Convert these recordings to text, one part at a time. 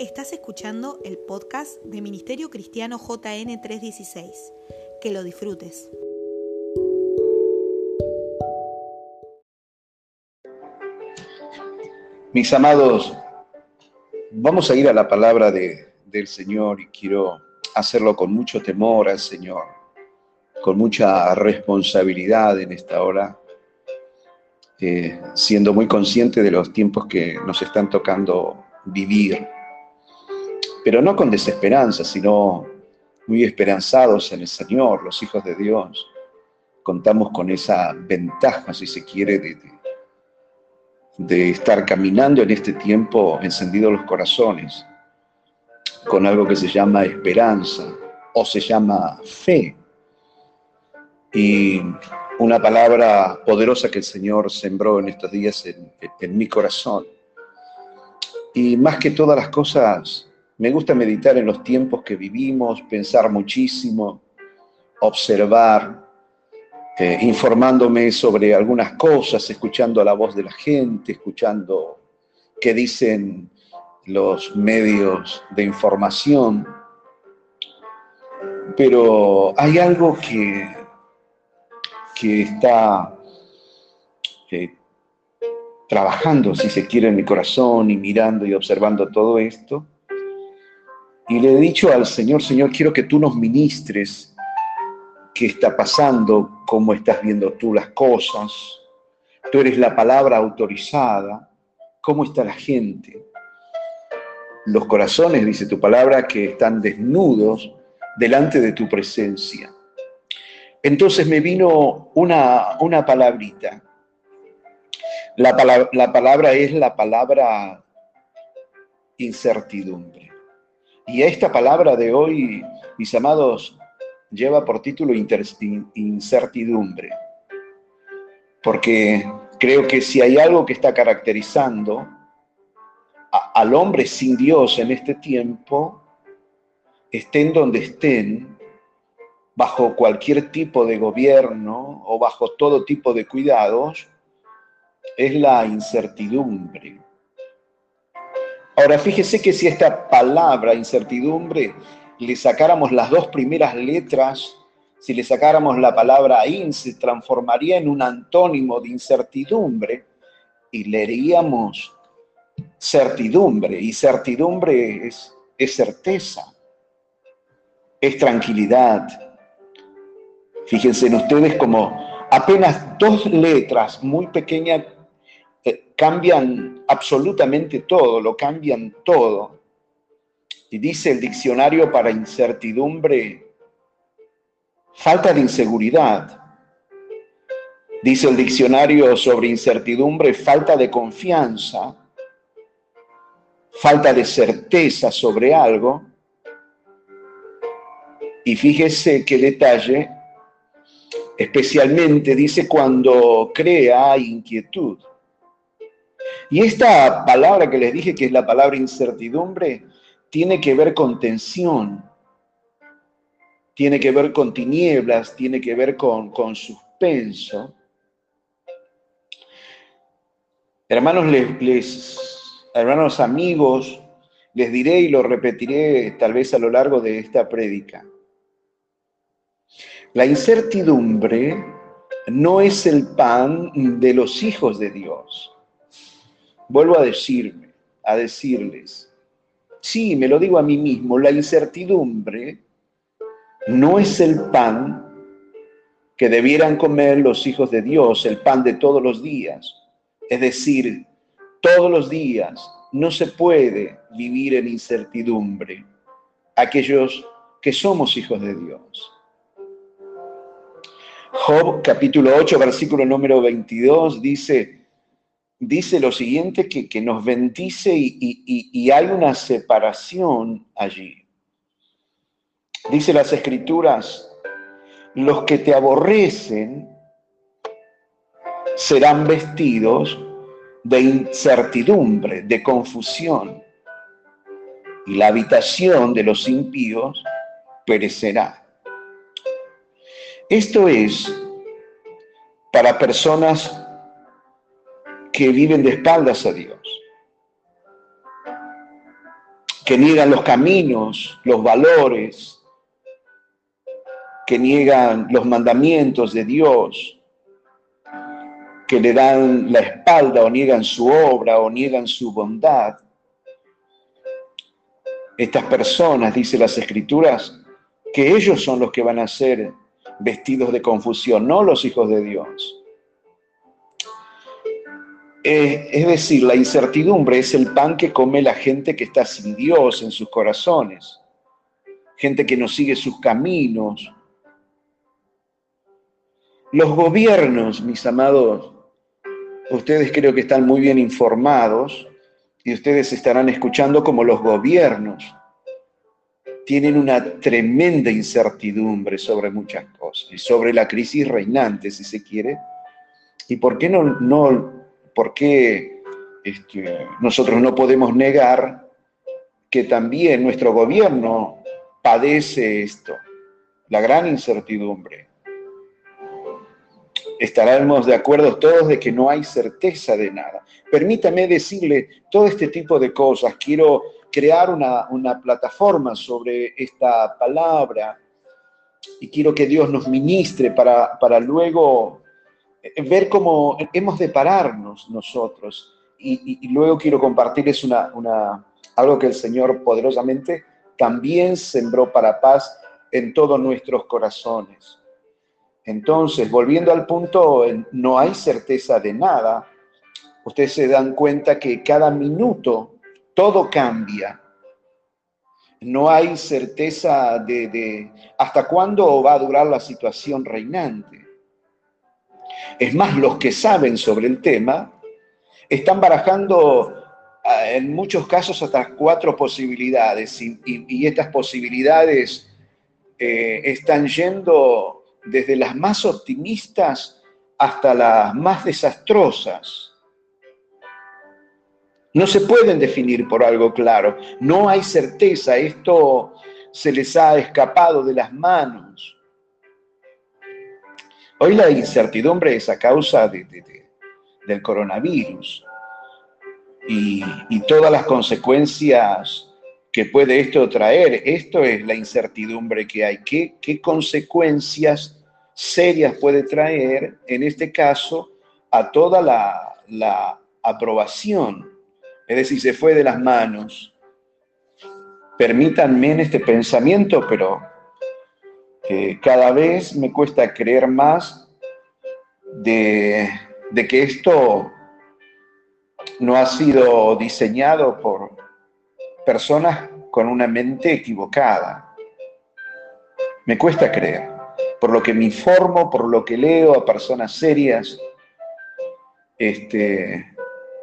Estás escuchando el podcast de Ministerio Cristiano JN 316. Que lo disfrutes. Mis amados, vamos a ir a la palabra de, del Señor y quiero hacerlo con mucho temor al Señor, con mucha responsabilidad en esta hora, eh, siendo muy consciente de los tiempos que nos están tocando vivir, pero no con desesperanza, sino muy esperanzados en el Señor, los hijos de Dios. Contamos con esa ventaja, si se quiere, de, de estar caminando en este tiempo encendidos los corazones, con algo que se llama esperanza o se llama fe. Y una palabra poderosa que el Señor sembró en estos días en, en mi corazón. Y más que todas las cosas, me gusta meditar en los tiempos que vivimos, pensar muchísimo, observar, eh, informándome sobre algunas cosas, escuchando la voz de la gente, escuchando qué dicen los medios de información. Pero hay algo que, que está trabajando, si se quiere, en mi corazón y mirando y observando todo esto. Y le he dicho al Señor, Señor, quiero que tú nos ministres qué está pasando, cómo estás viendo tú las cosas. Tú eres la palabra autorizada. ¿Cómo está la gente? Los corazones, dice tu palabra, que están desnudos delante de tu presencia. Entonces me vino una, una palabrita. La, la palabra es la palabra incertidumbre. Y esta palabra de hoy, mis amados, lleva por título incertidumbre, porque creo que si hay algo que está caracterizando al hombre sin Dios en este tiempo, estén donde estén, bajo cualquier tipo de gobierno o bajo todo tipo de cuidados, es la incertidumbre. Ahora, fíjese que si esta palabra incertidumbre le sacáramos las dos primeras letras, si le sacáramos la palabra in, se transformaría en un antónimo de incertidumbre y leeríamos certidumbre. Y certidumbre es, es certeza, es tranquilidad. Fíjense en ustedes como apenas dos letras muy pequeñas eh, cambian absolutamente todo, lo cambian todo. Y dice el diccionario para incertidumbre, falta de inseguridad. Dice el diccionario sobre incertidumbre, falta de confianza, falta de certeza sobre algo. Y fíjese qué detalle, especialmente dice cuando crea inquietud. Y esta palabra que les dije que es la palabra incertidumbre, tiene que ver con tensión, tiene que ver con tinieblas, tiene que ver con, con suspenso. Hermanos, les, hermanos amigos, les diré y lo repetiré tal vez a lo largo de esta prédica. La incertidumbre no es el pan de los hijos de Dios. Vuelvo a decirme, a decirles, Sí, me lo digo a mí mismo, la incertidumbre no es el pan que debieran comer los hijos de Dios, el pan de todos los días. Es decir, todos los días no se puede vivir en incertidumbre aquellos que somos hijos de Dios. Job capítulo 8, versículo número 22 dice, dice lo siguiente, que, nos bendice y, hay una separación allí. Dice las escrituras, los que te aborrecen serán vestidos de incertidumbre, de confusión, y la habitación de los impíos perecerá. Esto es para personas que viven de espaldas a Dios. que niegan los caminos, los valores, que niegan los mandamientos de Dios, que le dan la espalda o niegan su obra o niegan su bondad. Estas personas, dice las escrituras, que ellos son los que van a ser vestidos de confusión, no los hijos de Dios. Eh, es decir, la incertidumbre es el pan que come la gente que está sin Dios en sus corazones, gente que no sigue sus caminos. Los gobiernos, mis amados, ustedes creo que están muy bien informados y ustedes estarán escuchando como los gobiernos tienen una tremenda incertidumbre sobre muchas cosas y sobre la crisis reinante, si se quiere. ¿Y por qué no, no ¿por qué este, nosotros no podemos negar que también nuestro gobierno padece esto, la gran incertidumbre? Estaremos de acuerdo todos de que no hay certeza de nada. Permítame decirle todo este tipo de cosas. Quiero crear una, una plataforma sobre esta palabra y quiero que Dios nos ministre para, para luego ver cómo hemos de pararnos nosotros. Y, luego quiero compartirles una, una, algo que el Señor poderosamente también sembró para paz en todos nuestros corazones. Entonces, volviendo al punto, no hay certeza de nada. Ustedes se dan cuenta que cada minuto todo cambia. No hay certeza de, de hasta cuándo va a durar la situación reinante. Es más, los que saben sobre el tema están barajando ah, en muchos casos hasta cuatro posibilidades y, estas posibilidades eh, están yendo desde las más optimistas hasta las más desastrosas. No se pueden definir por algo claro, no hay certeza, esto se les ha escapado de las manos. Hoy la incertidumbre es a causa del coronavirus y, todas las consecuencias que puede esto traer. Esto es la incertidumbre que hay. ¿Qué, qué consecuencias serias puede traer, en este caso, a toda la, la aprobación? Es decir, se fue de las manos. Permítanme en este pensamiento, pero cada vez me cuesta creer más de, que esto no ha sido diseñado por personas con una mente equivocada. Me cuesta creer, por lo que me informo, por lo que leo a personas serias, este,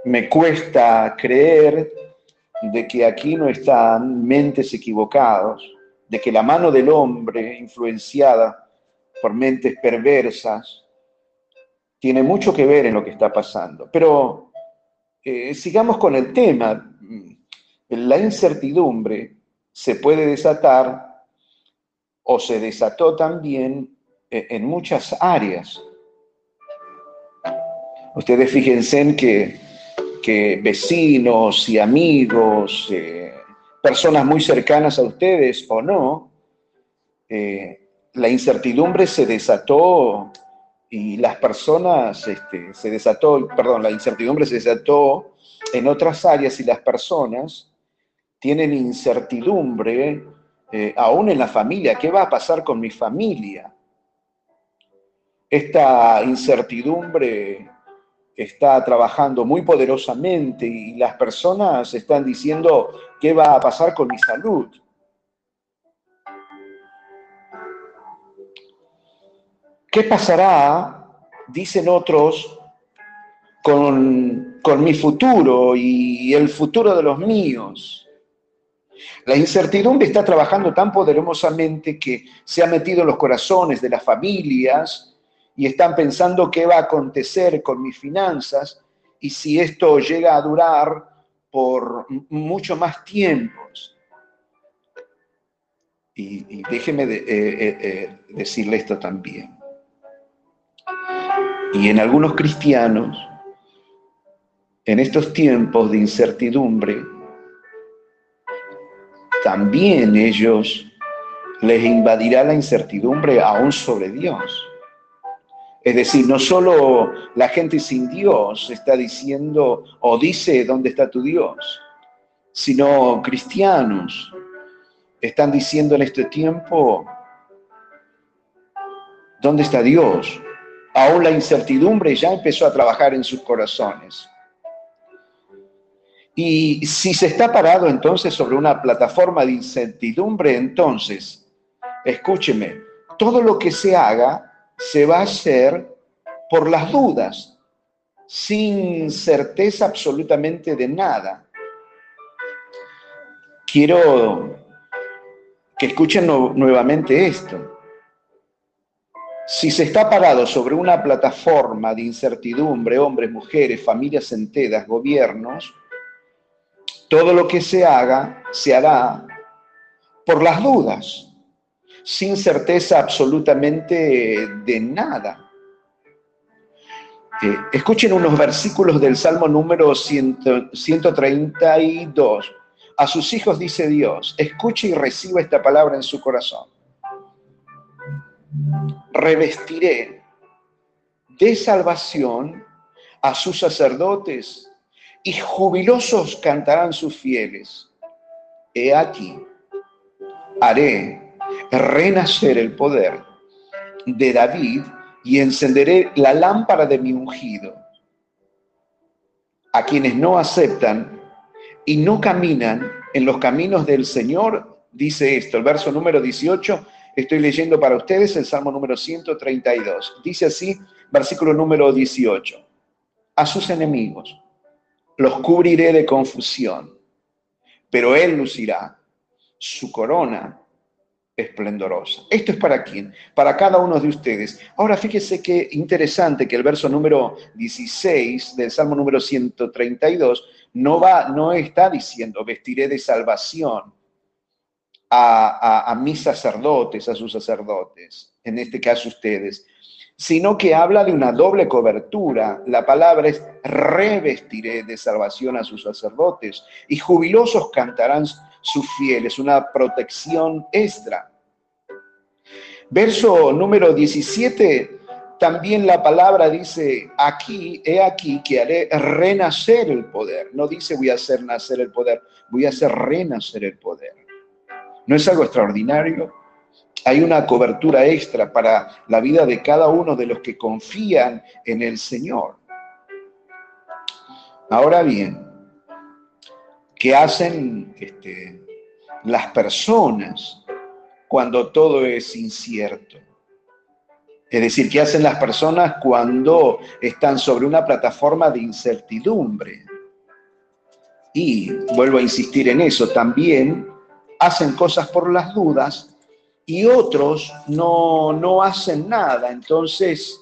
me cuesta creer de que aquí no están mentes equivocados, de que la mano del hombre, influenciada por mentes perversas, tiene mucho que ver en lo que está pasando. Pero eh, sigamos con el tema. La incertidumbre se puede desatar o se desató también eh, en muchas áreas. Ustedes fíjense en que, que vecinos y amigos, eh, personas muy cercanas a ustedes o no, eh, la incertidumbre se desató y las personas, este, se desató, perdón, la incertidumbre se desató en otras áreas y las personas tienen incertidumbre eh, aún en la familia. ¿Qué va a pasar con mi familia? Esta incertidumbre está trabajando muy poderosamente y las personas están diciendo, ¿qué va a pasar con mi salud? ¿Qué pasará, dicen otros, con, con mi futuro y el futuro de los míos? La incertidumbre está trabajando tan poderosamente que se ha metido en los corazones de las familias, y están pensando qué va a acontecer con mis finanzas y si esto llega a durar por mucho más tiempos. Y, déjeme de, eh, eh, eh, decirle esto también. Y en algunos cristianos, en estos tiempos de incertidumbre, también ellos les invadirá la incertidumbre aún sobre Dios. Es decir, no solo la gente sin Dios está diciendo o dice dónde está tu Dios, sino cristianos están diciendo en este tiempo dónde está Dios. Aún la incertidumbre ya empezó a trabajar en sus corazones. Y si se está parado entonces sobre una plataforma de incertidumbre, entonces, escúcheme, todo lo que se haga se va a hacer por las dudas, sin certeza absolutamente de nada. Quiero que escuchen nuevamente esto. Si se está parado sobre una plataforma de incertidumbre, hombres, mujeres, familias enteras, gobiernos, todo lo que se haga se hará por las dudas, sin certeza absolutamente de nada. Eh, escuchen unos versículos del Salmo número 132. A sus hijos dice Dios, escuche y reciba esta palabra en su corazón. Revestiré de salvación a sus sacerdotes y jubilosos cantarán sus fieles. He aquí, haré renacer el poder de David y encenderé la lámpara de mi ungido. A quienes no aceptan y no caminan en los caminos del Señor, dice esto, el verso número 18, estoy leyendo para ustedes el Salmo número 132. Dice así, versículo número 18, a sus enemigos los cubriré de confusión, pero Él lucirá su corona esplendorosa. Esto es para quién? Para cada uno de ustedes. Ahora fíjese qué interesante que el verso número 16 del Salmo número 132 no va, no está diciendo vestiré de salvación a, a mis sacerdotes, a sus sacerdotes, en este caso ustedes, sino que habla de una doble cobertura. La palabra es revestiré de salvación a sus sacerdotes y jubilosos cantarán sus fieles, una protección extra. Verso número 17, también la palabra dice, aquí, he aquí que haré renacer el poder. No dice voy a hacer nacer el poder, voy a hacer renacer el poder. ¿No es algo extraordinario? hay una cobertura extra para la vida de cada uno de los que confían en el Señor. Ahora bien, ¿qué hacen este, las personas cuando todo es incierto? Es decir, ¿qué hacen las personas cuando están sobre una plataforma de incertidumbre? Y vuelvo a insistir en eso, también hacen cosas por las dudas y otros no, hacen nada. Entonces,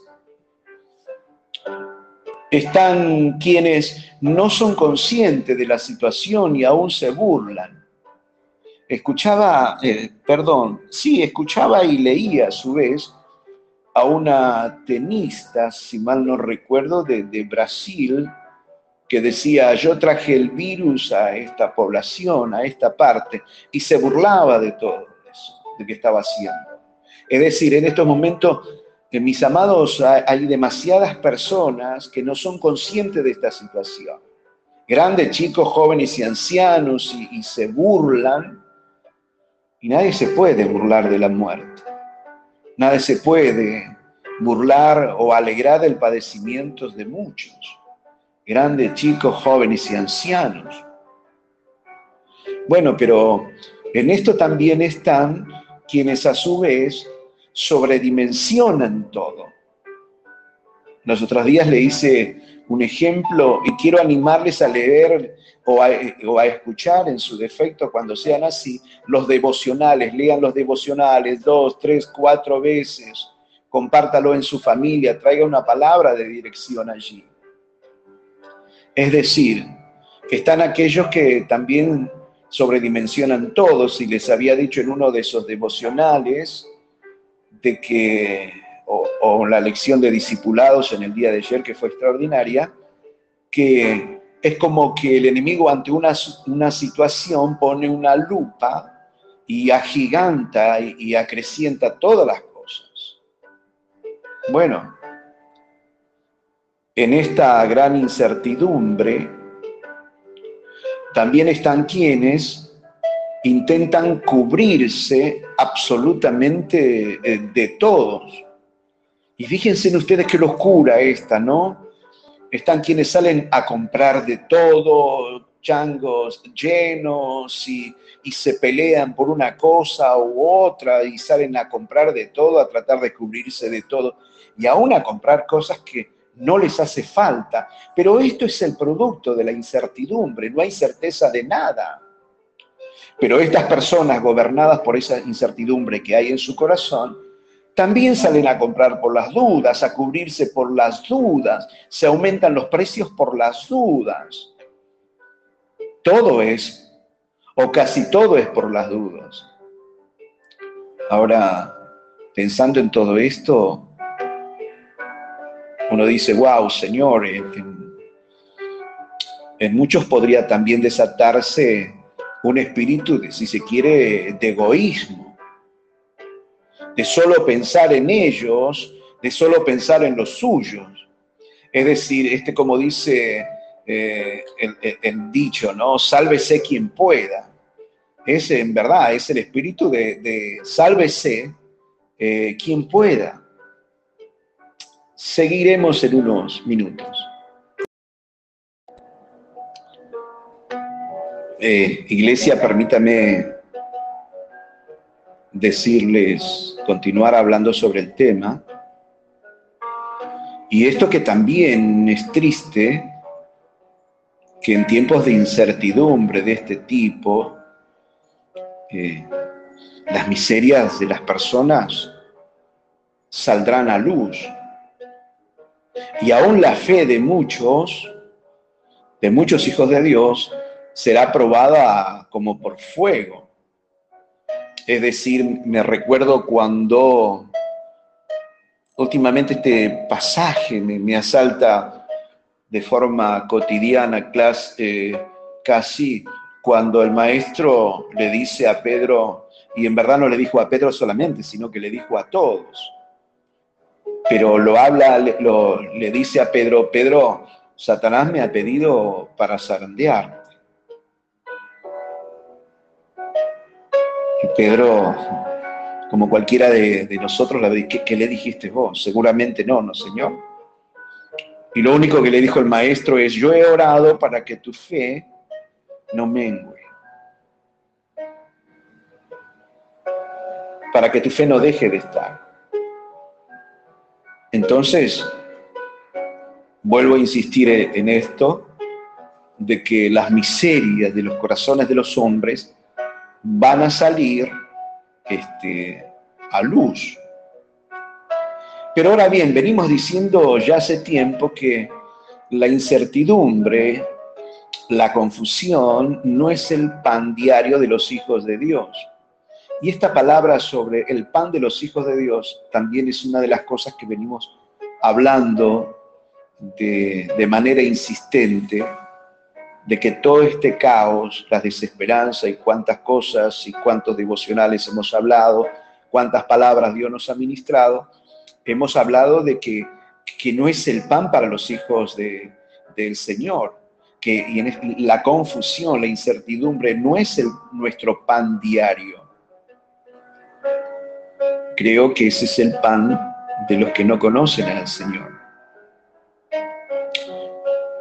están quienes no son conscientes de la situación y aún se burlan. Escuchaba, eh, perdón, sí, escuchaba y leía a su vez a una tenista, si mal no recuerdo, de, Brasil, que decía, yo traje el virus a esta población, a esta parte, y se burlaba de todo de qué estaba haciendo. Es decir, en estos momentos, en mis amados, hay demasiadas personas que no son conscientes de esta situación. Grandes, chicos, jóvenes y ancianos y se burlan. Y nadie se puede burlar de la muerte. Nadie se puede burlar o alegrar del padecimiento de muchos. Grandes, chicos, jóvenes y ancianos. Bueno, pero en esto también están quienes a su vez sobredimensionan todo. Los otros días le hice un ejemplo y quiero animarles a leer o a, escuchar en su defecto cuando sean así los devocionales, lean los devocionales dos, tres, cuatro veces, compártalo en su familia, traiga una palabra de dirección allí. Es decir, están aquellos que también sobredimensionan todos y les había dicho en uno de esos devocionales de que, o, la lección de discipulados en el día de ayer que fue extraordinaria, que es como que el enemigo ante una, una situación pone una lupa y agiganta y, acrecienta todas las cosas. Bueno, en esta gran incertidumbre también están quienes intentan cubrirse absolutamente eh, de todos. Y fíjense en ustedes qué locura esta, ¿no? Están quienes salen a comprar de todo, changos llenos y, y, se pelean por una cosa u otra y salen a comprar de todo, a tratar de cubrirse de todo y aún a comprar cosas que no les hace falta. Pero esto es el producto de la incertidumbre, no hay certeza de nada. Pero estas personas gobernadas por esa incertidumbre que hay en su corazón, también salen a comprar por las dudas, a cubrirse por las dudas, se aumentan los precios por las dudas. Todo es, o casi todo es por las dudas. Ahora, pensando en todo esto, uno dice, wow, Señor, en, en muchos podría también desatarse un espíritu, de, si se quiere, de egoísmo, de solo pensar en ellos, de solo pensar en los suyos. Es decir, este como dice eh, el, dicho, ¿no? Sálvese quien pueda. Es en verdad, es el espíritu de, sálvese eh, quien pueda. Seguiremos en unos minutos. Eh, iglesia, permítame decirles, continuar hablando sobre el tema. Y esto que también es triste, que en tiempos de incertidumbre de este tipo, eh, las miserias de las personas saldrán a luz y aún la fe de muchos, de muchos hijos de Dios, será probada como por fuego. Es decir, me recuerdo cuando últimamente este pasaje me, asalta de forma cotidiana, eh, casi cuando el maestro le dice a Pedro, y en verdad no le dijo a Pedro solamente, sino que le dijo a todos, pero lo habla, le dice a Pedro, Pedro, Satanás me ha pedido para zarandearte. Pedro, como cualquiera de, nosotros, le ¿qué, ¿qué le dijiste vos? Seguramente no, no, Señor. Y lo único que le dijo el maestro es, yo he orado para que tu fe no mengue. Para que tu fe no deje de estar. Entonces, vuelvo a insistir en esto, de que las miserias de los corazones de los hombres van a salir este, a luz. Pero ahora bien, venimos diciendo ya hace tiempo que la incertidumbre, la confusión, no es el pan diario de los hijos de Dios. Y esta palabra sobre el pan de los hijos de Dios también es una de las cosas que venimos hablando de, manera insistente, de que todo este caos, la desesperanza y cuántas cosas y cuántos devocionales hemos hablado, cuántas palabras Dios nos ha ministrado, hemos hablado de que, que no es el pan para los hijos de, del Señor, que y la confusión, la incertidumbre no es el, nuestro pan diario Creo que ese es el pan de los que no conocen al Señor.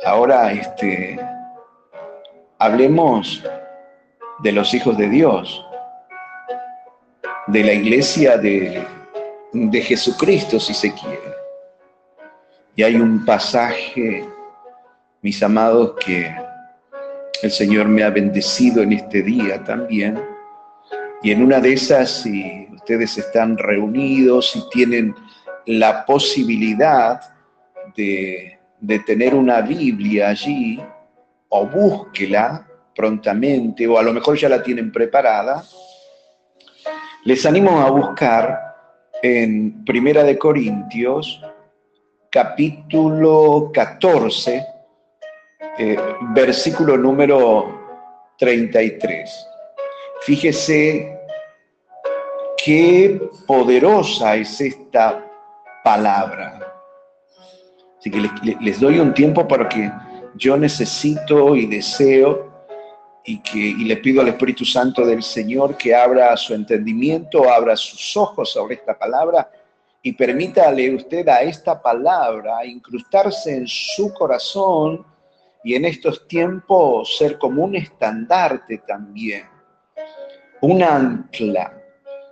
Ahora, este, hablemos de los hijos de Dios, de la iglesia de, de Jesucristo, si se quiere. Y hay un pasaje, mis amados, que el Señor me ha bendecido en este día también. Y en una de esas, si ustedes están reunidos y tienen la posibilidad de, tener una Biblia allí, o búsquela prontamente, o a lo mejor ya la tienen preparada, les animo a buscar en Primera de Corintios, capítulo 14, eh, versículo número 33. Fíjese qué poderosa es esta palabra. Así que les, doy un tiempo para que yo necesito y deseo y que y le pido al Espíritu Santo del Señor que abra su entendimiento, abra sus ojos sobre esta palabra y permítale usted a esta palabra incrustarse en su corazón y en estos tiempos ser como un estandarte también, un ancla,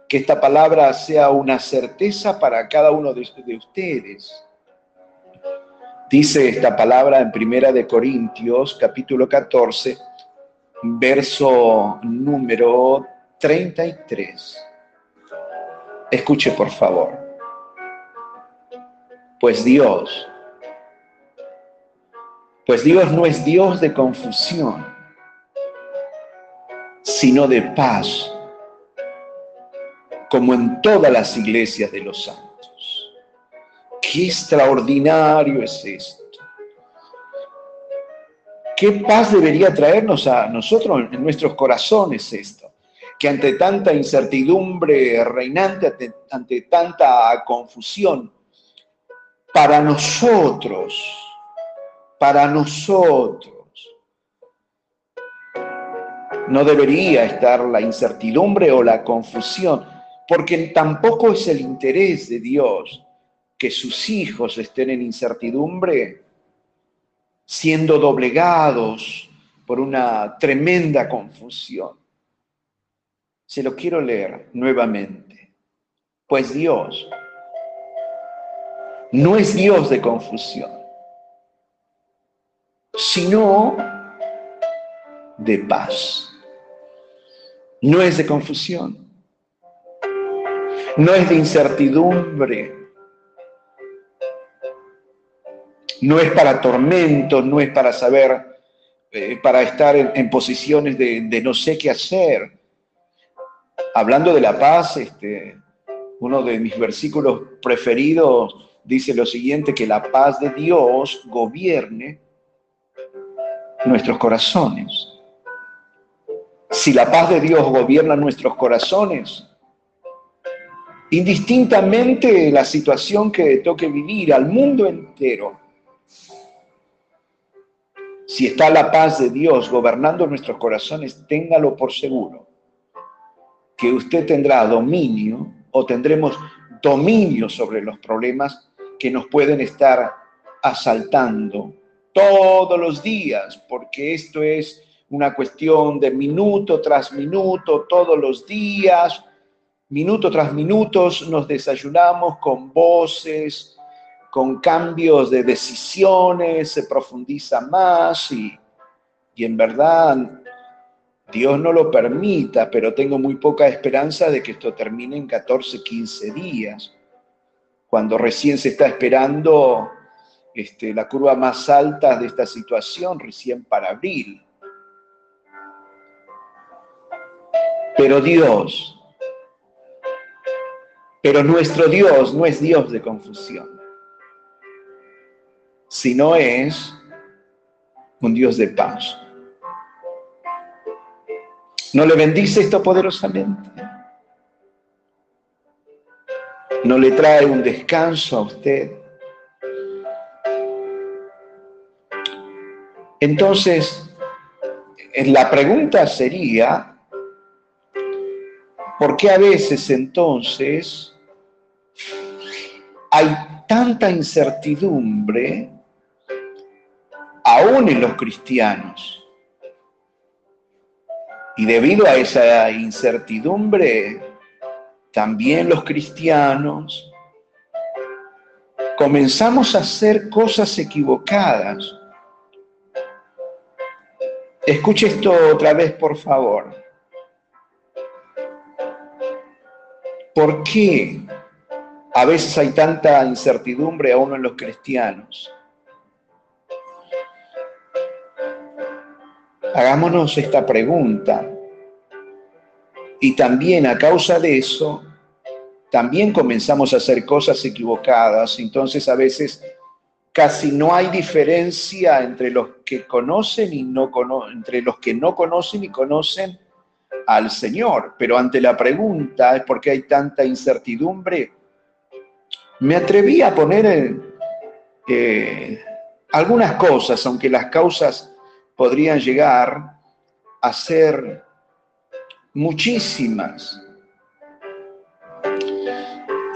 que esta palabra sea una certeza para cada uno de, ustedes. Dice esta palabra en Primera de Corintios, capítulo 14, verso número 33. Escuche, por favor. Pues Dios, pues Dios no es Dios de confusión, sino de paz, como en todas las iglesias de los santos. Qué extraordinario es esto. ¿Qué paz debería traernos a nosotros en nuestros corazones esto? Que ante tanta incertidumbre reinante, ante, ante tanta confusión, para nosotros, para nosotros, no debería estar la incertidumbre o la confusión, porque tampoco es el interés de Dios que sus hijos estén en incertidumbre siendo doblegados por una tremenda confusión. Se lo quiero leer nuevamente. Pues Dios no es Dios de confusión, sino de paz. No es de confusión, no es de incertidumbre, no es para tormentos, no es para saber, eh, para estar en, posiciones de, de, no sé qué hacer. Hablando de la paz, este, uno de mis versículos preferidos dice lo siguiente, que la paz de Dios gobierne nuestros corazones. Si la paz de Dios gobierna nuestros corazones, indistintamente la situación que toque vivir al mundo entero, si está la paz de Dios gobernando nuestros corazones, téngalo por seguro que usted tendrá dominio o tendremos dominio sobre los problemas que nos pueden estar asaltando todos los días, porque esto es una cuestión de minuto tras minuto, todos los días, minuto tras minuto nos desayunamos con voces, con cambios de decisiones, se profundiza más y, y en verdad Dios no lo permita, pero tengo muy poca esperanza de que esto termine en 14, 15 días, cuando recién se está esperando este, la curva más alta de esta situación, recién para abril. Pero Dios, pero nuestro Dios no es Dios de confusión sino es un Dios de paz. ¿No le bendice esto poderosamente? ¿No le trae un descanso a usted? Entonces, la pregunta sería, ¿por qué a veces entonces hay tanta incertidumbre aún en los cristianos. Y debido a esa incertidumbre, también los cristianos comenzamos a hacer cosas equivocadas. Escuche esto otra vez, por favor. ¿Por qué a veces hay tanta incertidumbre aún en los cristianos? Hagámonos esta pregunta. Y también a causa de eso, también comenzamos a hacer cosas equivocadas. Entonces a veces casi no hay diferencia entre los que conocen y no entre los que no conocen y conocen al Señor. Pero ante la pregunta, ¿es por qué hay tanta incertidumbre? Me atreví a poner eh, algunas cosas, aunque las causas podrían llegar a ser muchísimas.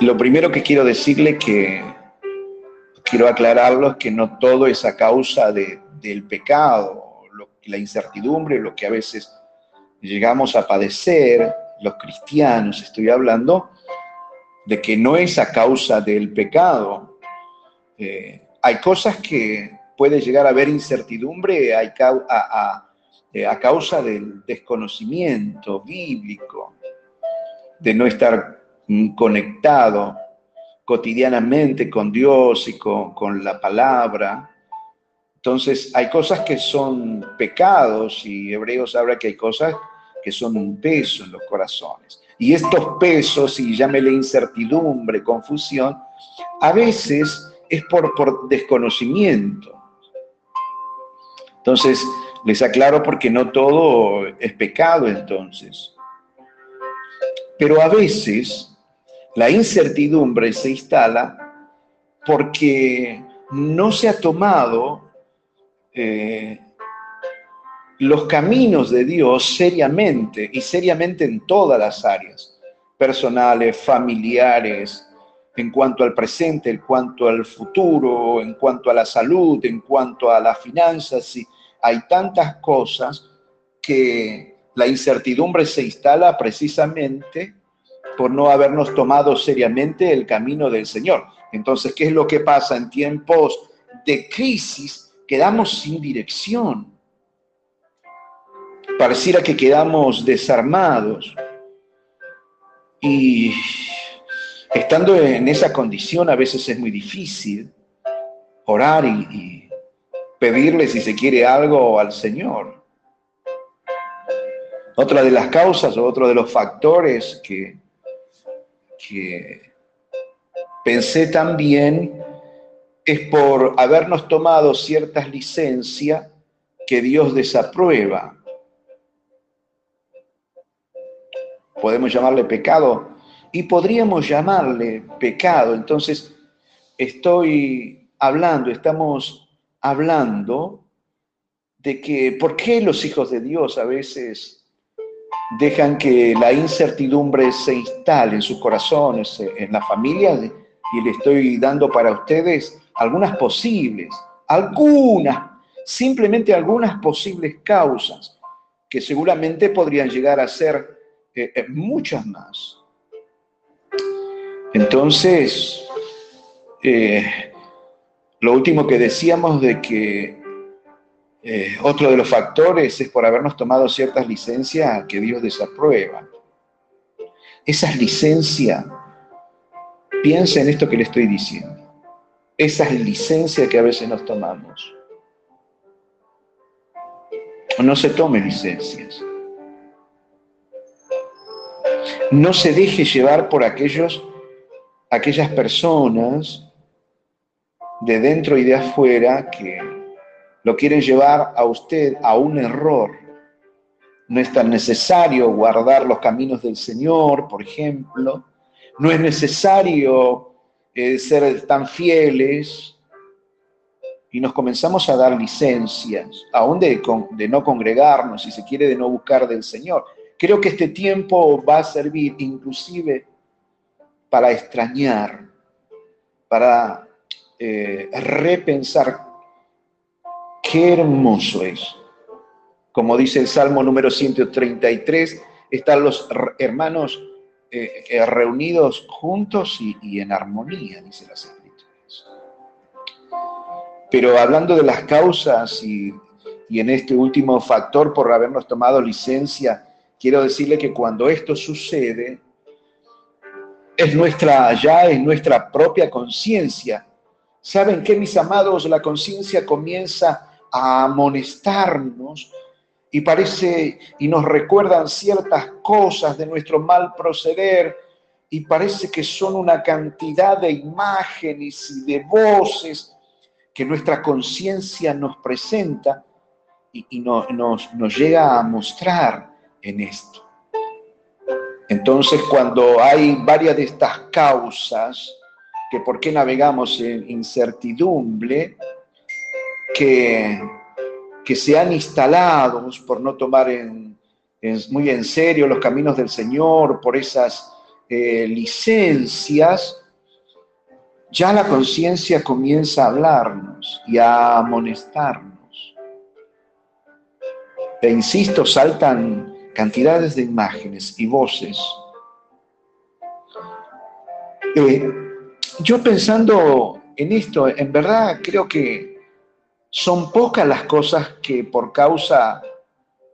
Lo primero que quiero decirle que quiero aclararlo es que no todo es a causa del pecado, la incertidumbre, lo que a veces llegamos a padecer, los cristianos estoy hablando, de que no es a causa del pecado. Eh, hay cosas que puede llegar a haber incertidumbre a, eh, a causa del desconocimiento bíblico, de no estar mm, conectado cotidianamente con Dios y con, la palabra. Entonces hay cosas que son pecados y Hebreos habla que hay cosas que son un peso en los corazones. Y estos pesos, y llámele incertidumbre, confusión, a veces es por, por desconocimiento. Entonces, les aclaro porque no todo es pecado entonces. Pero a veces la incertidumbre se instala porque no se ha tomado eh, los caminos de Dios seriamente y seriamente en todas las áreas, personales, familiares, en cuanto al presente, en cuanto al futuro, en cuanto a la salud, en cuanto a las finanzas. Y hay tantas cosas que la incertidumbre se instala precisamente por no habernos tomado seriamente el camino del Señor. Entonces, ¿qué es lo que pasa en tiempos de crisis? Quedamos sin dirección. Pareciera que quedamos desarmados. Y estando en esa condición a veces es muy difícil orar y, pedirle si se quiere algo al Señor. Otra de las causas o otro de los factores que que pensé también es por habernos tomado ciertas licencias que Dios desaprueba. Podemos llamarle pecado y podríamos llamarle pecado. Entonces, estoy hablando, estamos hablando de que por qué los hijos de Dios a veces dejan que la incertidumbre se instale en sus corazones, en la familia, y le estoy dando para ustedes algunas posibles, algunas, simplemente algunas posibles causas, que seguramente podrían llegar a ser eh, eh, muchas más. Entonces, eh, lo último que decíamos de que eh, otro de los factores es por habernos tomado ciertas licencias que Dios desaprueba. Esas licencias, piensa en esto que le estoy diciendo, esas licencias que a veces nos tomamos. No se tome licencias. No se deje llevar por aquellos, aquellas personas de dentro y de afuera que lo quieren llevar a usted a un error. No es tan necesario guardar los caminos del Señor, por ejemplo. No es necesario eh, ser tan fieles. Y nos comenzamos a dar licencias, aún de, de no congregarnos, si se quiere, de no buscar del Señor. Creo que este tiempo va a servir inclusive para extrañar, para eh, repensar Qué hermoso es. Como dice el Salmo número 133, están los hermanos eh, eh, reunidos juntos y, en armonía, dice las Escrituras. Pero hablando de las causas y, y en este último factor por habernos tomado licencia, quiero decirle que cuando esto sucede, es nuestra, ya es nuestra propia conciencia. ¿Saben qué, mis amados? La conciencia comienza a amonestarnos y parece y nos recuerdan ciertas cosas de nuestro mal proceder y parece que son una cantidad de imágenes y de voces que nuestra conciencia nos presenta y, nos, nos llega a mostrar en esto. Entonces, cuando hay varias de estas causas, que por qué navegamos en incertidumbre, que, que se han instalado por no tomar muy en serio los caminos del Señor, por esas eh, licencias, ya la conciencia comienza a hablarnos y a amonestarnos. E insisto, saltan cantidades de imágenes y voces. Eh, yo pensando en esto, en verdad creo que son pocas las cosas que por causa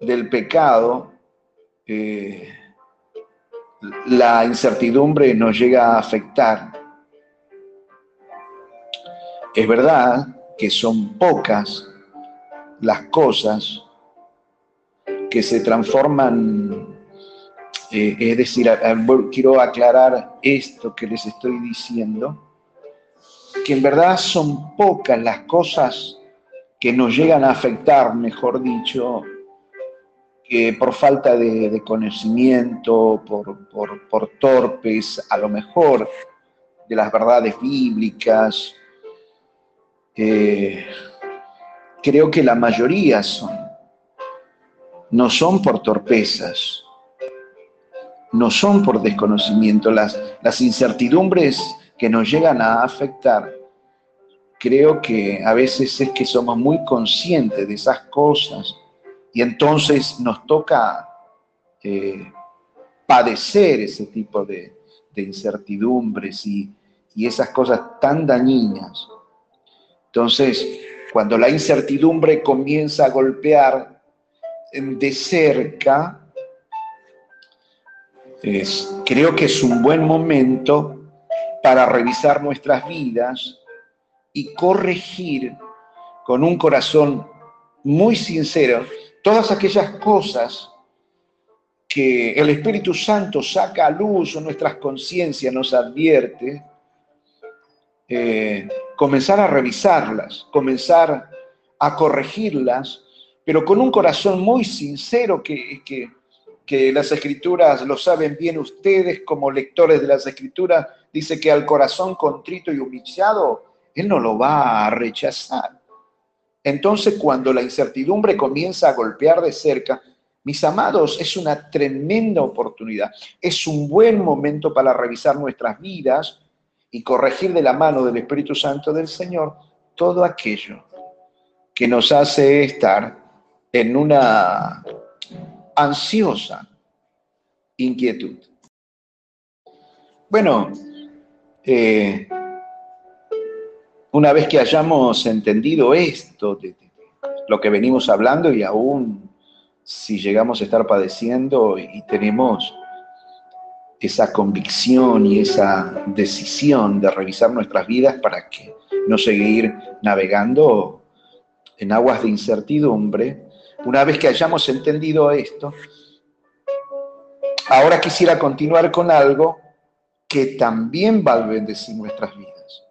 del pecado eh, la incertidumbre nos llega a afectar. Es verdad que son pocas las cosas que se transforman, eh, es decir, quiero aclarar esto que les estoy diciendo, que en verdad son pocas las cosas que nos llegan a afectar, mejor dicho, que por falta de, conocimiento, por, torpes, a lo mejor, de las verdades bíblicas. Eh, creo que la mayoría son no son por torpezas, no son por desconocimiento. Las, las incertidumbres que nos llegan a afectar, creo que a veces es que somos muy conscientes de esas cosas y entonces nos toca eh, padecer ese tipo de, incertidumbres y, y esas cosas tan dañinas. Entonces, cuando la incertidumbre comienza a golpear de cerca, creo que es un buen momento para revisar nuestras vidas y corregir con un corazón muy sincero todas aquellas cosas que el Espíritu Santo saca a luz o nuestras conciencias nos advierte, eh, comenzar a revisarlas, comenzar a corregirlas pero con un corazón muy sincero que, que, las escrituras lo saben bien ustedes como lectores de las escrituras, dice que al corazón contrito y humillado, Él no lo va a rechazar. Entonces cuando la incertidumbre comienza a golpear de cerca, mis amados, es una tremenda oportunidad, es un buen momento para revisar nuestras vidas y corregir de la mano del Espíritu Santo del Señor todo aquello que nos hace estar en una ansiosa inquietud. Bueno, eh, una vez que hayamos entendido esto, de, lo que venimos hablando y aún si llegamos a estar padeciendo y tenemos esa convicción y esa decisión de revisar nuestras vidas para que no seguir navegando en aguas de incertidumbre, una vez que hayamos entendido esto, ahora quisiera continuar con algo que también va a bendecir nuestras vidas.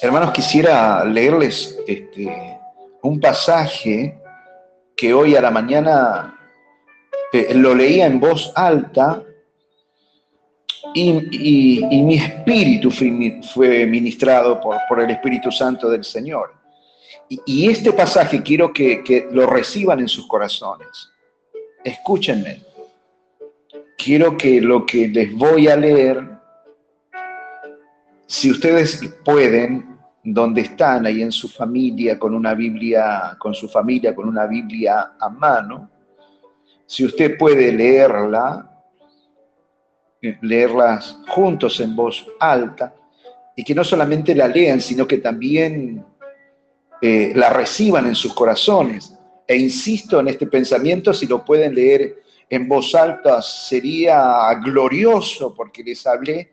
Hermanos, quisiera leerles este, un pasaje que hoy a la mañana eh, lo leía en voz alta y, mi espíritu fue, ministrado por, por el Espíritu Santo del Señor. Y, este pasaje quiero que, lo reciban en sus corazones. Escúchenme. Quiero que lo que les voy a leer, si ustedes pueden, donde están, ahí en su familia, con una Biblia, con su familia, con una Biblia a mano, si usted puede leerla, leerlas juntos en voz alta, y que no solamente la lean, sino que también eh, la reciban en sus corazones. E insisto en este pensamiento, si lo pueden leer en voz alta, sería glorioso, porque les hablé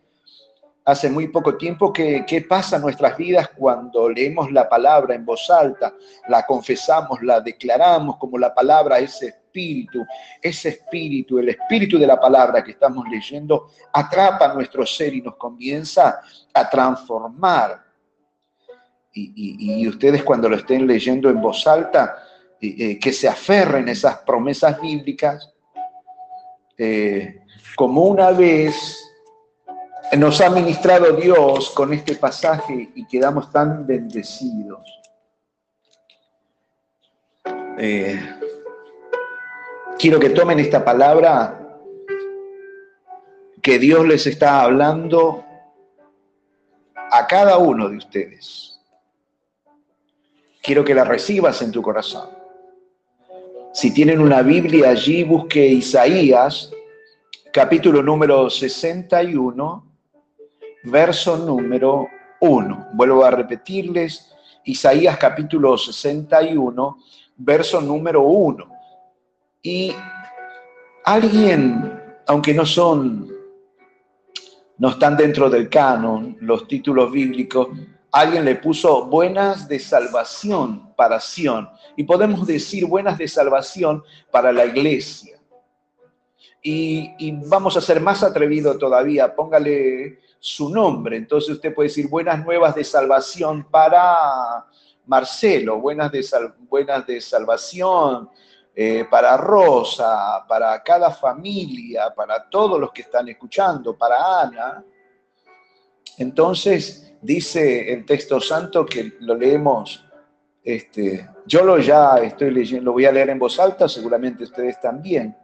hace muy poco tiempo que qué pasa en nuestras vidas cuando leemos la palabra en voz alta, la confesamos, la declaramos como la palabra, ese espíritu, ese espíritu, el espíritu de la palabra que estamos leyendo, atrapa nuestro ser y nos comienza a transformar y, ustedes cuando lo estén leyendo en voz alta, eh, que se aferren esas promesas bíblicas, eh, como una vez nos ha ministrado Dios con este pasaje y quedamos tan bendecidos. Eh, quiero que tomen esta palabra que Dios les está hablando a cada uno de ustedes. Quiero que la recibas en tu corazón. Si tienen una Biblia allí, busque Isaías, capítulo número 61, verso número 1. Vuelvo a repetirles, Isaías capítulo 61, verso número 1. Y alguien, aunque no son, no están dentro del canon los títulos bíblicos, alguien le puso buenas de salvación para Sión. Y podemos decir buenas de salvación para la iglesia. Y, vamos a ser más atrevido todavía, póngale su nombre. Entonces usted puede decir buenas nuevas de salvación para Marcelo, buenas de, buenas de salvación eh, para Rosa, para cada familia, para todos los que están escuchando, para Ana. Entonces dice el texto santo que lo leemos, este, yo lo ya estoy leyendo, lo voy a leer en voz alta, seguramente ustedes también.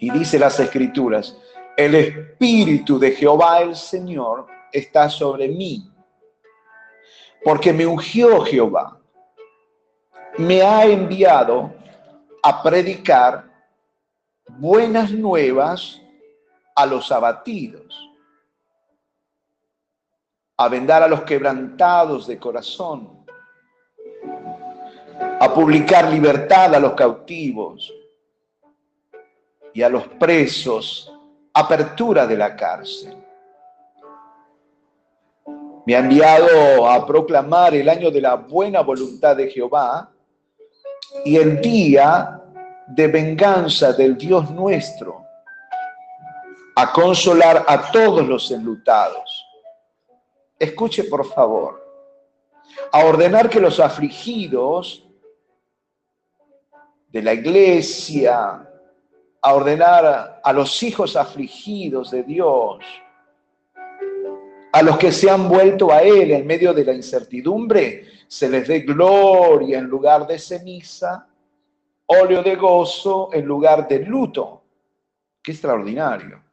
Y dice las escrituras, el Espíritu de Jehová el Señor está sobre mí, porque me ungió Jehová, me ha enviado a predicar buenas nuevas a los abatidos, a vendar a los quebrantados de corazón, a publicar libertad a los cautivos y a los presos apertura de la cárcel. Me ha enviado a proclamar el año de la buena voluntad de Jehová y el día de venganza del Dios nuestro, a consolar a todos los enlutados. Escuche por favor, a ordenar que los afligidos de la iglesia, a ordenar a los hijos afligidos de Dios, a los que se han vuelto a Él en medio de la incertidumbre, se les dé gloria en lugar de ceniza, óleo de gozo en lugar de luto. Qué extraordinario.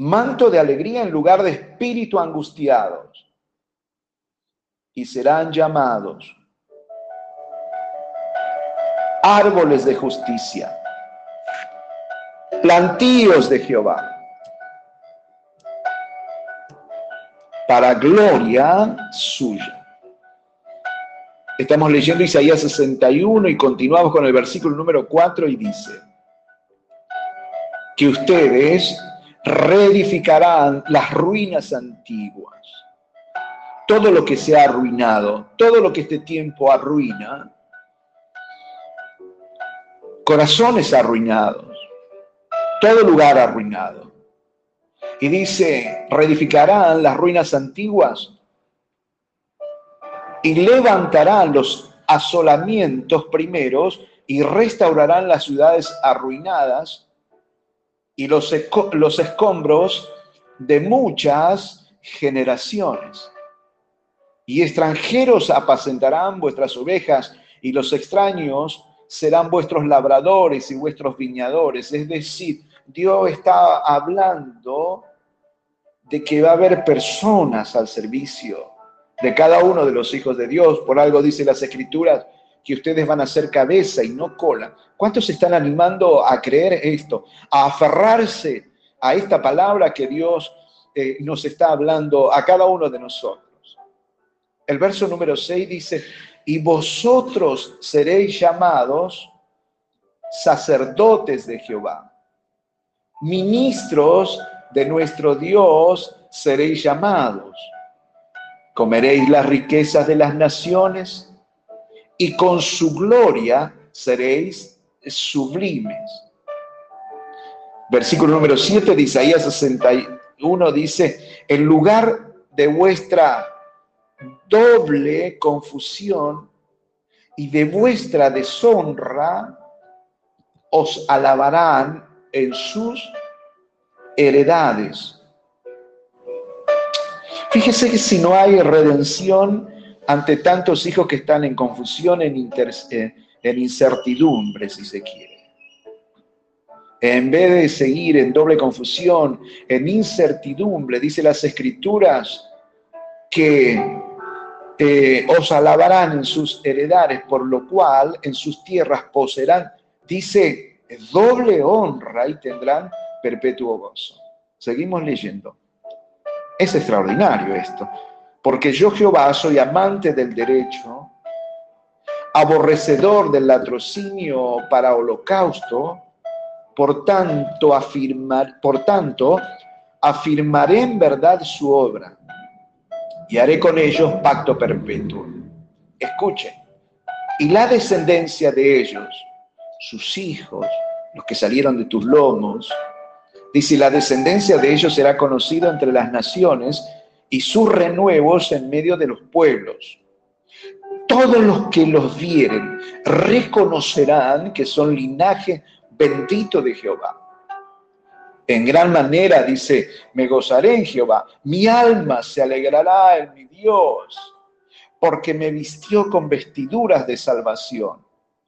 Manto de alegría en lugar de espíritu angustiados. Y serán llamados árboles de justicia plantíos de Jehová, para gloria suya. Estamos leyendo Isaías 61 y continuamos con el versículo número 4 y dice, que ustedes reedificarán las ruinas antiguas. Todo lo que se ha arruinado, todo lo que este tiempo arruina, corazones arruinados, todo lugar arruinado. Y dice, reedificarán las ruinas antiguas y levantarán los asolamientos primeros y restaurarán las ciudades arruinadas y los, los escombros de muchas generaciones. Y extranjeros apacentarán vuestras ovejas y los extraños serán vuestros labradores y vuestros viñadores. Es decir, Dios está hablando de que va a haber personas al servicio de cada uno de los hijos de Dios. Por algo dice las escrituras que ustedes van a ser cabeza y no cola. ¿Cuántos se están animando a creer esto? A aferrarse a esta palabra que Dios eh, nos está hablando a cada uno de nosotros. El verso número 6 dice, y vosotros seréis llamados sacerdotes de Jehová ministros de nuestro Dios seréis llamados. Comeréis las riquezas de las naciones y con su gloria seréis sublimes. Versículo número 7 de Isaías 61 dice, en lugar de vuestra doble confusión y de vuestra deshonra os alabarán en sus heredades. Fíjese que si no hay redención ante tantos hijos que están en confusión, en, en incertidumbre, si se quiere. En vez de seguir en doble confusión, en incertidumbre, dice las escrituras, que eh, os alabarán en sus heredades, por lo cual en sus tierras poseerán, dice, doble honra y tendrán perpetuo gozo. Seguimos leyendo. Es extraordinario esto, porque yo Jehová soy amante del derecho, aborrecedor del latrocinio para holocausto, por tanto, afirmar, por tanto, afirmaré en verdad su obra y haré con ellos pacto perpetuo. Escuchen, y la descendencia de ellos, sus hijos, los que salieron de tus lomos, dice, la descendencia de ellos será conocida entre las naciones y sus renuevos en medio de los pueblos. Todos los que los vieren reconocerán que son linaje bendito de Jehová. En gran manera, dice, me gozaré en Jehová, mi alma se alegrará en mi Dios, porque me vistió con vestiduras de salvación,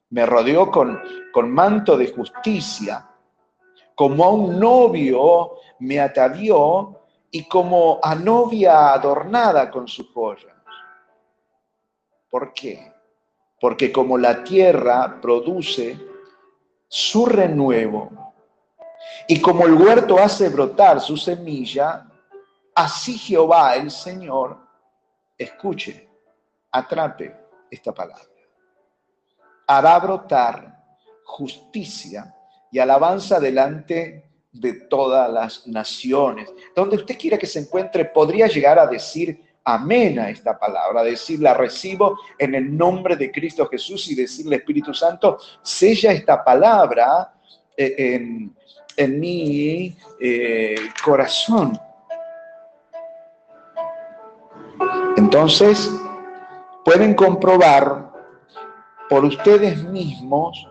me rodeó con, con manto de justicia, como a un novio me atavió y como a novia adornada con sus joyas. ¿Por qué? Porque como la tierra produce su renuevo, y como el huerto hace brotar su semilla, así Jehová el Señor, escuche, atrape esta palabra, hará brotar justicia y alabanza delante de todas las naciones. Donde usted quiera que se encuentre, podría llegar a decir amén a esta palabra, decir la recibo en el nombre de Cristo Jesús y decirle Espíritu Santo, sella esta palabra eh, en, en mi eh, corazón. Entonces, pueden comprobar por ustedes mismos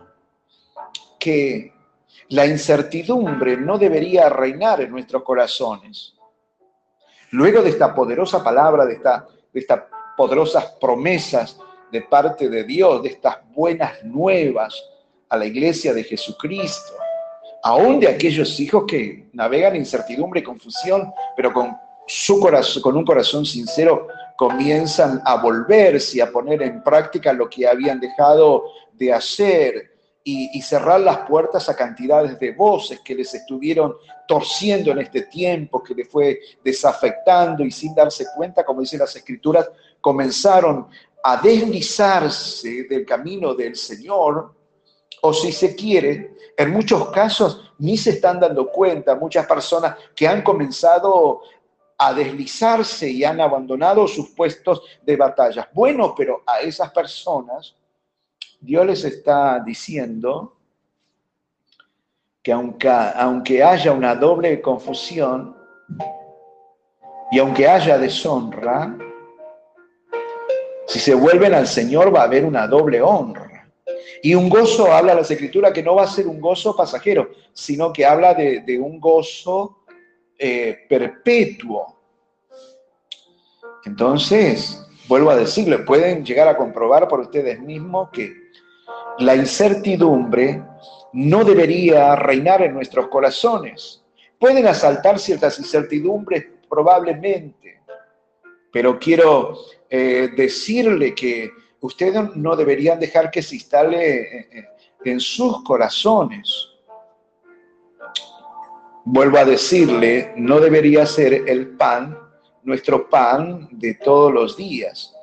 que la incertidumbre no debería reinar en nuestros corazones. Luego de esta poderosa palabra, de, esta, de estas poderosas promesas de parte de Dios, de estas buenas nuevas a la iglesia de Jesucristo, aún de aquellos hijos que navegan incertidumbre y confusión, pero con, su corazón, con un corazón sincero comienzan a volverse a poner en práctica lo que habían dejado de hacer y, cerrar las puertas a cantidades de voces que les estuvieron torciendo en este tiempo, que les fue desafectando y sin darse cuenta, como dicen las escrituras, comenzaron a deslizarse del camino del Señor o si se quiere, en muchos casos ni se están dando cuenta muchas personas que han comenzado a deslizarse y han abandonado sus puestos de batalla. Bueno, pero a esas personas Dios les está diciendo que aunque, aunque haya una doble confusión y aunque haya deshonra, si se vuelven al Señor va a haber una doble honra. Y un gozo, habla la escritura, que no va a ser un gozo pasajero, sino que habla de, un gozo eh, perpetuo. Entonces, vuelvo a decirle, pueden llegar a comprobar por ustedes mismos que la incertidumbre no debería reinar en nuestros corazones. Pueden asaltar ciertas incertidumbres probablemente, pero quiero eh, decirle que ustedes no deberían dejar que se instale eh, eh, en sus corazones. Vuelvo a decirle, no debería ser el pan, nuestro pan de todos los días.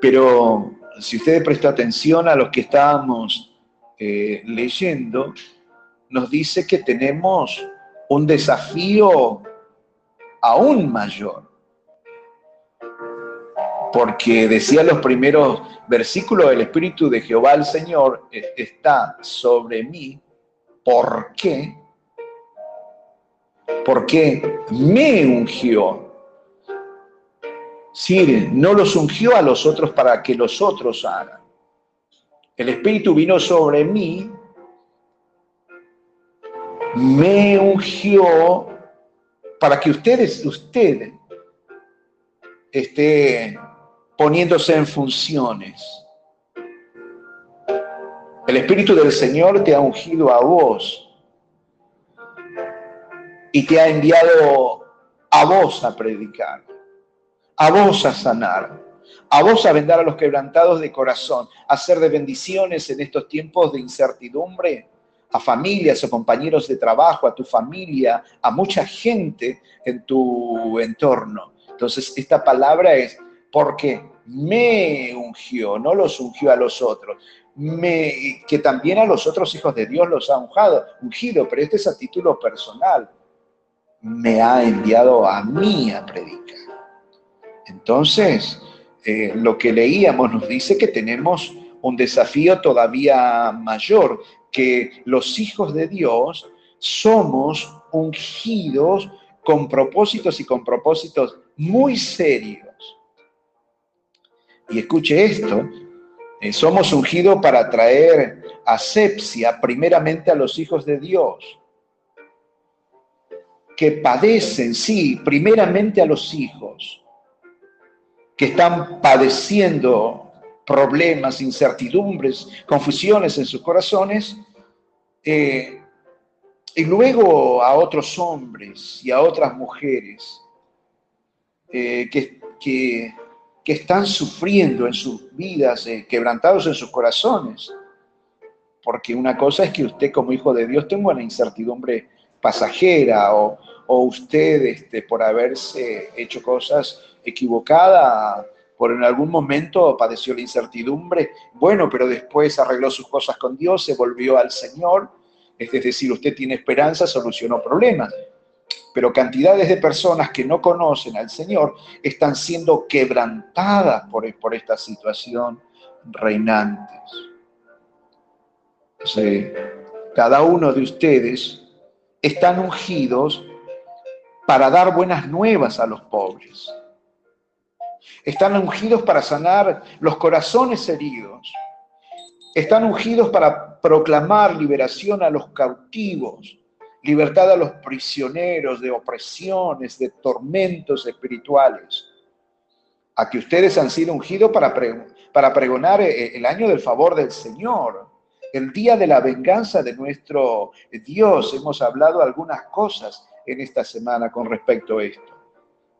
Pero si usted presta atención a lo que estábamos eh, leyendo, nos dice que tenemos un desafío aún mayor porque decía los primeros versículos, el Espíritu de Jehová el Señor eh, está sobre mí. ¿Por qué? Porque me ungió Sí, no los ungió a los otros para que los otros hagan. El Espíritu vino sobre mí, me ungió para que ustedes, usted, esté poniéndose en funciones. El Espíritu del Señor te ha ungido a vos y te ha enviado a vos a predicar, a vos a sanar, a vos a vendar a los quebrantados de corazón, a hacer de bendiciones en estos tiempos de incertidumbre a familias o compañeros de trabajo, a tu familia, a mucha gente en tu entorno. Entonces, esta palabra es porque me ungió, no los ungió a los otros, me, que también a los otros hijos de Dios los ha ungido, pero este es a título personal. Me ha enviado a mí a predicar. Entonces, eh, lo que leíamos nos dice que tenemos un desafío todavía mayor, que los hijos de Dios somos ungidos con propósitos y con propósitos muy serios. Y escuche esto, eh, somos ungidos para traer asepsia primeramente a los hijos de Dios, que padecen, sí, primeramente a los hijos, que están padeciendo problemas, incertidumbres, confusiones en sus corazones, eh, y luego a otros hombres y a otras mujeres eh, que, que, están sufriendo en sus vidas, eh, quebrantados en sus corazones. Porque una cosa es que usted como hijo de Dios tenga una incertidumbre pasajera o, o usted este, por haberse hecho cosas equivocadas por en algún momento padeció la incertidumbre, bueno, pero después arregló sus cosas con Dios, se volvió al Señor, es decir, usted tiene esperanza, solucionó problemas. Pero cantidades de personas que no conocen al Señor están siendo quebrantadas por, por esta situación reinantes. cada uno de ustedes están ungidos para dar buenas nuevas a los pobres están ungidos para sanar los corazones heridos. Están ungidos para proclamar liberación a los cautivos, libertad a los prisioneros de opresiones, de tormentos espirituales. A que ustedes han sido ungidos para, para pregonar eh, el año del favor del Señor, el día de la venganza de nuestro Dios. Hemos hablado algunas cosas en esta semana con respecto a esto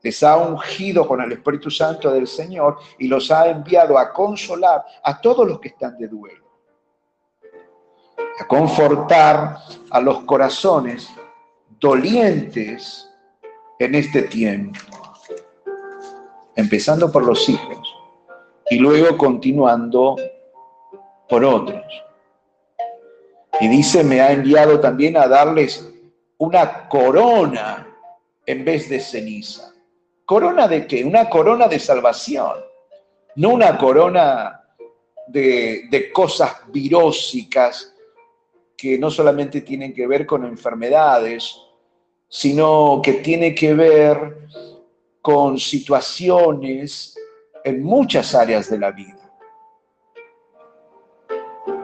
les ha ungido con el Espíritu Santo del Señor y los ha enviado a consolar a todos los que están de duelo, a confortar a los corazones dolientes en este tiempo, empezando por los hijos y luego continuando por otros. Y dice, me ha enviado también a darles una corona en vez de ceniza. ¿Corona de qué? Una corona de salvación, no una corona de, cosas virósicas que no solamente tienen que ver con enfermedades, sino que tiene que ver con situaciones en muchas áreas de la vida.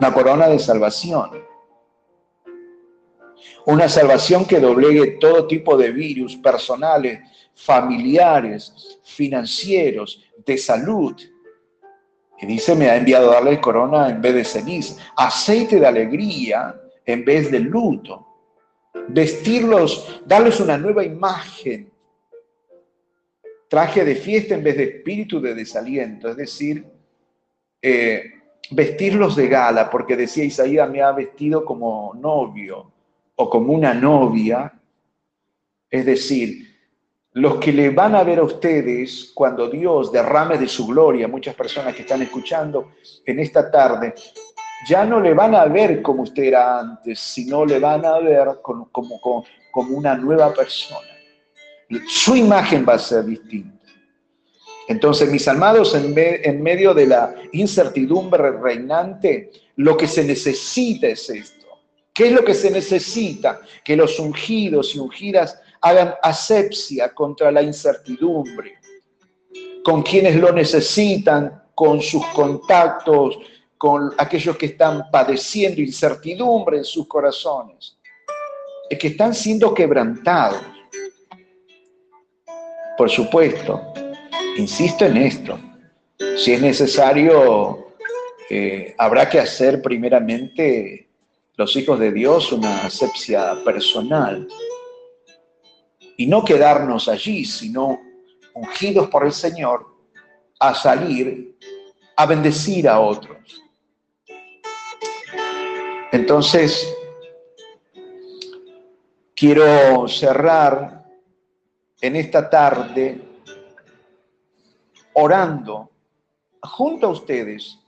Una corona de salvación. Una salvación que doblegue todo tipo de virus personales, familiares, financieros, de salud. Y dice, me ha enviado a darle corona en vez de ceniza, aceite de alegría en vez de luto, vestirlos, darles una nueva imagen, traje de fiesta en vez de espíritu de desaliento, es decir, eh, vestirlos de gala, porque decía Isaías, me ha vestido como novio o como una novia, es decir, los que le van a ver a ustedes cuando Dios derrame de su gloria, muchas personas que están escuchando en esta tarde, ya no le van a ver como usted era antes, sino le van a ver como, como, como una nueva persona. Su imagen va a ser distinta. Entonces, mis amados, en, en medio de la incertidumbre reinante, lo que se necesita es esto. ¿Qué es lo que se necesita? Que los ungidos y ungidas hagan asepsia contra la incertidumbre, con quienes lo necesitan, con sus contactos, con aquellos que están padeciendo incertidumbre en sus corazones, es que están siendo quebrantados. Por supuesto, insisto en esto, si es necesario, eh, habrá que hacer primeramente los hijos de Dios una asepsia personal y no quedarnos allí, sino ungidos por el Señor a salir a bendecir a otros. Entonces, quiero cerrar en esta tarde orando junto a ustedes,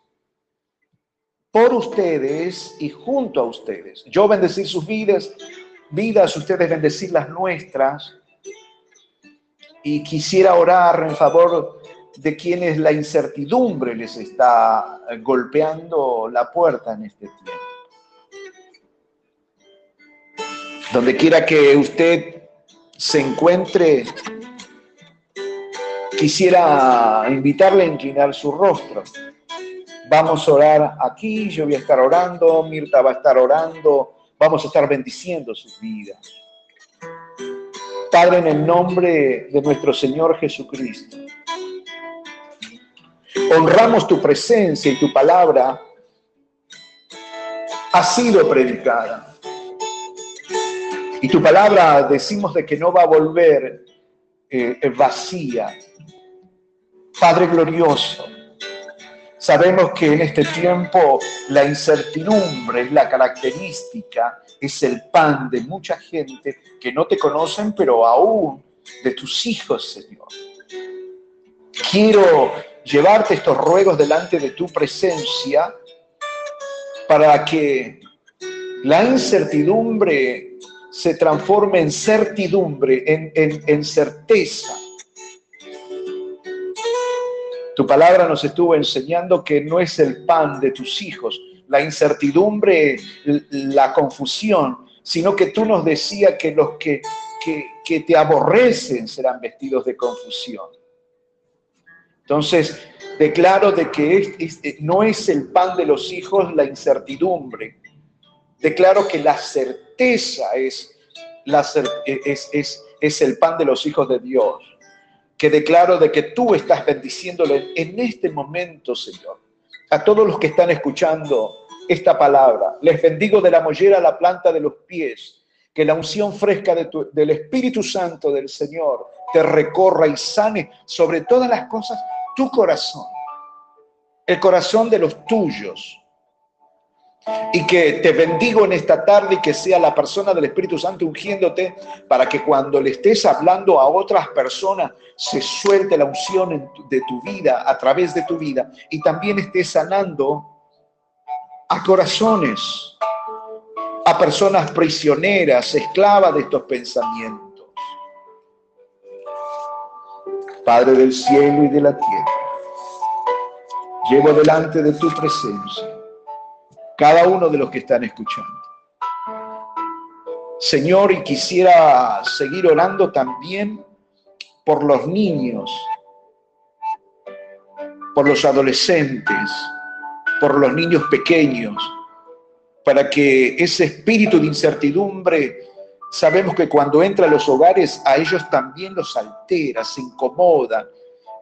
por ustedes y junto a ustedes. Yo bendecir sus vidas, vidas, ustedes bendecir las nuestras. Y quisiera orar en favor de quienes la incertidumbre les está golpeando la puerta en este tiempo. Donde quiera que usted se encuentre, quisiera invitarle a inclinar su rostro. Vamos a orar aquí, yo voy a estar orando, Mirta va a estar orando, vamos a estar bendiciendo sus vidas. Padre, en el nombre de nuestro Señor Jesucristo, honramos tu presencia y tu palabra ha sido predicada. Y tu palabra decimos de que no va a volver eh, vacía. Padre glorioso, sabemos que en este tiempo la incertidumbre es la característica, es el pan de mucha gente que no te conocen, pero aún de tus hijos, Señor. Quiero llevarte estos ruegos delante de tu presencia para que la incertidumbre se transforme en certidumbre, en, certeza. Tu palabra nos estuvo enseñando que no es el pan de tus hijos, la incertidumbre, la confusión, sino que tú nos decías que los que, que te aborrecen serán vestidos de confusión. Entonces, declaro de que no es el pan de los hijos la incertidumbre. Declaro que la certeza es, la, es, es el pan de los hijos de Dios. Que declaro de que tú estás bendiciéndole en este momento, Señor. A todos los que están escuchando esta palabra, les bendigo de la mollera a la planta de los pies. Que la unción fresca del Espíritu Santo del Señor te recorra y sane sobre todas las cosas tu corazón, el corazón de los tuyos. Y que te bendigo en esta tarde y que sea la persona del Espíritu Santo ungiéndote para que cuando le estés hablando a otras personas se suelte la unción de tu vida, a través de tu vida, y también estés sanando a corazones, a personas prisioneras, esclavas de estos pensamientos. Padre del cielo y de la tierra, llevo delante de tu presencia cada uno de los que están escuchando. Señor, y quisiera seguir orando también por los niños, por los adolescentes, por los niños pequeños, para que ese espíritu de incertidumbre Sabemos que cuando entra a los hogares a ellos también los altera, se incomoda,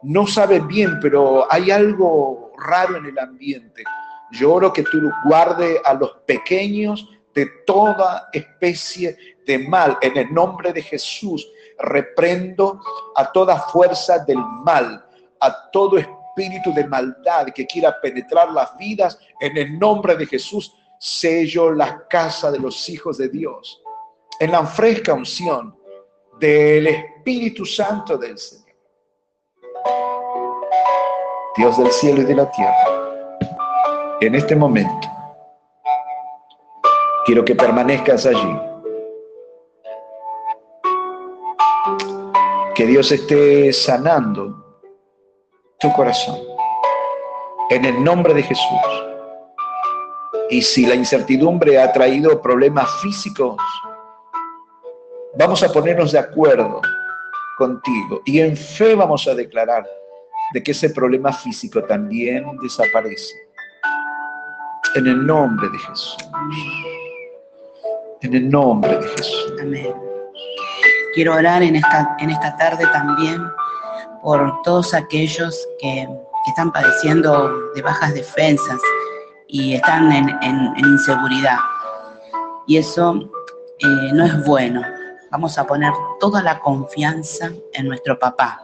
no saben bien, pero hay algo raro en el ambiente. Yo que tú guarde a los pequeños de toda especie de mal. En el nombre de Jesús reprendo a toda fuerza del mal, a todo espíritu de maldad que quiera penetrar las vidas. En el nombre de Jesús sello la casa de los hijos de Dios en la fresca unción del Espíritu Santo del Señor. Dios del cielo y de la tierra, en este momento, quiero que permanezcas allí. Que Dios esté sanando tu corazón. En el nombre de Jesús. Y si la incertidumbre ha traído problemas físicos, Vamos a ponernos de acuerdo contigo y en fe vamos a declarar de que ese problema físico también desaparece. En el nombre de Jesús. En el nombre de Jesús. Amén. Quiero orar en esta, en esta tarde también por todos aquellos que, están padeciendo de bajas defensas y están en, inseguridad. Y eso eh, no es bueno. Vamos a poner toda la confianza en nuestro papá.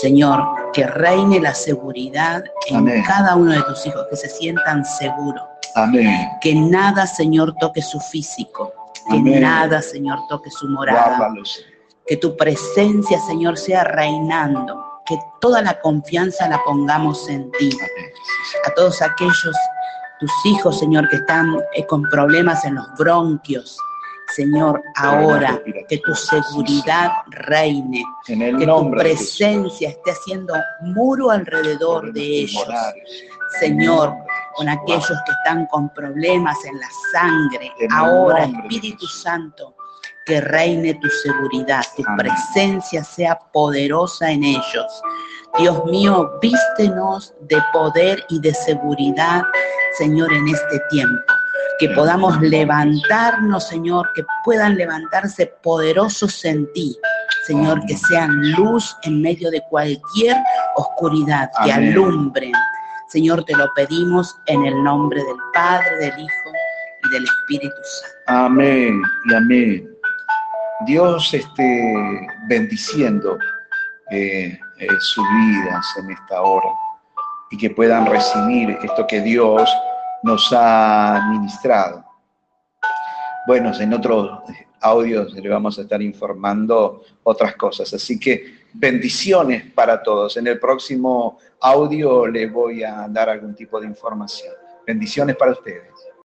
Señor, que reine la seguridad en cada uno de tus hijos, que se sientan seguros. Amén. Que nada, Señor, toque su físico. Que nada, Señor, toque su morada. Que tu presencia, Señor, sea reinando. Que toda la confianza la pongamos en ti. A todos aquellos, tus hijos, Señor, que están eh, con problemas en los bronquios, Señor, ahora que tu seguridad reine, que tu presencia esté haciendo muro alrededor de ellos. Señor, con aquellos que están con problemas en la sangre, ahora Espíritu Santo, que reine tu seguridad, tu presencia sea poderosa en ellos. Dios mío, vístenos de poder y de seguridad, Señor, en este tiempo que podamos levantarnos, Señor, que puedan levantarse poderosos en ti, Señor, que sean luz en medio de cualquier oscuridad, que alumbren. Señor, te lo pedimos en el nombre del Padre, del Hijo y del Espíritu Santo. Amén y amén. Dios esté bendiciendo eh, eh, sus vidas en esta hora y que puedan recibir esto que Dios nos ha ministrado. Bueno, en otros audios le vamos a estar informando otras cosas. Así que bendiciones para todos. En el próximo audio les voy a dar algún tipo de información. Bendiciones para ustedes.